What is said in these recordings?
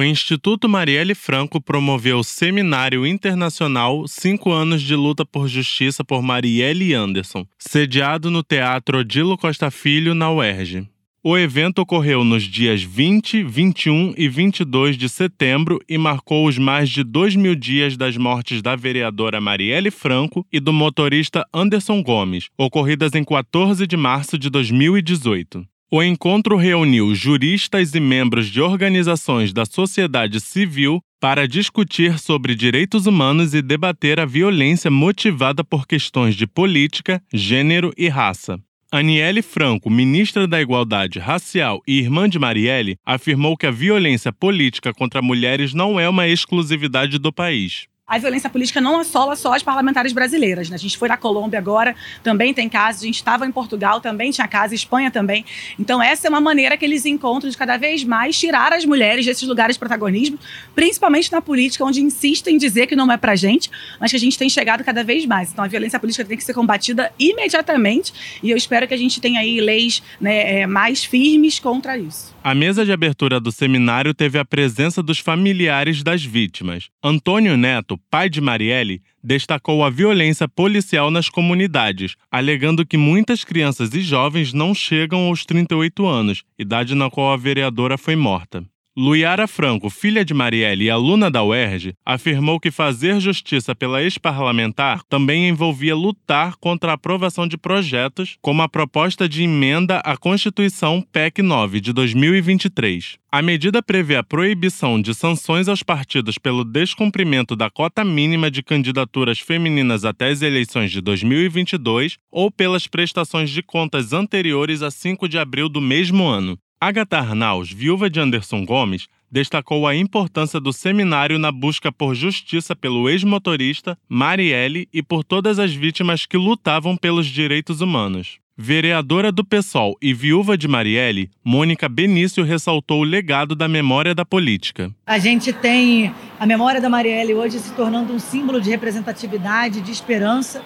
o Instituto Marielle Franco promoveu o Seminário Internacional Cinco Anos de Luta por Justiça por Marielle Anderson, sediado no Teatro Odilo Costa Filho, na UERJ. O evento ocorreu nos dias 20, 21 e 22 de setembro e marcou os mais de dois mil dias das mortes da vereadora Marielle Franco e do motorista Anderson Gomes, ocorridas em 14 de março de 2018. O encontro reuniu juristas e membros de organizações da sociedade civil para discutir sobre direitos humanos e debater a violência motivada por questões de política, gênero e raça. Aniele Franco, ministra da Igualdade Racial e irmã de Marielle, afirmou que a violência política contra mulheres não é uma exclusividade do país a violência política não assola só as parlamentares brasileiras. Né? A gente foi na Colômbia agora, também tem casos. A gente estava em Portugal, também tinha casos, Espanha também. Então, essa é uma maneira que eles encontram de cada vez mais tirar as mulheres desses lugares de protagonismo, principalmente na política, onde insistem em dizer que não é pra gente, mas que a gente tem chegado cada vez mais. Então, a violência política tem que ser combatida imediatamente e eu espero que a gente tenha aí leis né, é, mais firmes contra isso. A mesa de abertura do seminário teve a presença dos familiares das vítimas. Antônio Neto, pai de Marielle, destacou a violência policial nas comunidades, alegando que muitas crianças e jovens não chegam aos 38 anos, idade na qual a vereadora foi morta. Luiara Franco, filha de Marielle e aluna da UERJ, afirmou que fazer justiça pela ex-parlamentar também envolvia lutar contra a aprovação de projetos, como a proposta de emenda à Constituição PEC 9 de 2023. A medida prevê a proibição de sanções aos partidos pelo descumprimento da cota mínima de candidaturas femininas até as eleições de 2022 ou pelas prestações de contas anteriores a 5 de abril do mesmo ano. Agatha Arnaus, viúva de Anderson Gomes, destacou a importância do seminário na busca por justiça pelo ex-motorista, Marielle e por todas as vítimas que lutavam pelos direitos humanos. Vereadora do PSOL e viúva de Marielle, Mônica Benício ressaltou o legado da memória da política. A gente tem a memória da Marielle hoje se tornando um símbolo de representatividade, de esperança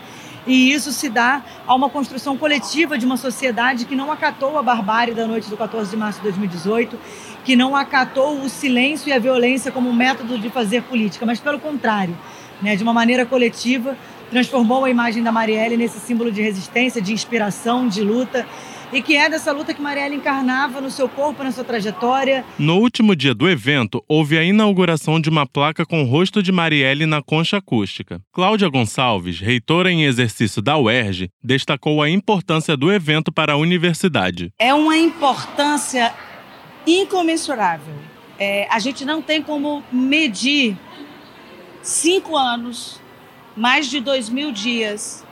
e isso se dá a uma construção coletiva de uma sociedade que não acatou a barbárie da noite do 14 de março de 2018, que não acatou o silêncio e a violência como método de fazer política, mas pelo contrário, né, de uma maneira coletiva, transformou a imagem da Marielle nesse símbolo de resistência, de inspiração, de luta e que é dessa luta que Marielle encarnava no seu corpo, na sua trajetória. No último dia do evento, houve a inauguração de uma placa com o rosto de Marielle na concha acústica. Cláudia Gonçalves, reitora em exercício da UERJ, destacou a importância do evento para a universidade. É uma importância incomensurável. É, a gente não tem como medir cinco anos, mais de dois mil dias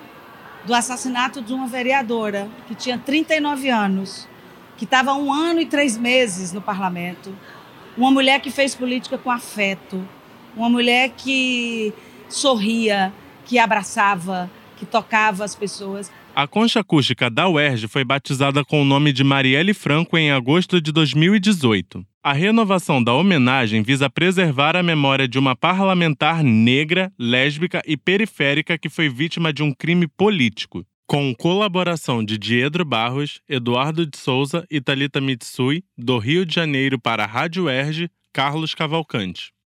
do assassinato de uma vereadora que tinha 39 anos, que estava um ano e três meses no parlamento, uma mulher que fez política com afeto, uma mulher que sorria, que abraçava, que tocava as pessoas. A concha acústica da UERJ foi batizada com o nome de Marielle Franco em agosto de 2018. A renovação da homenagem visa preservar a memória de uma parlamentar negra, lésbica e periférica que foi vítima de um crime político. Com colaboração de Diedro Barros, Eduardo de Souza e Talita Mitsui, do Rio de Janeiro para a Rádio UERJ, Carlos Cavalcante.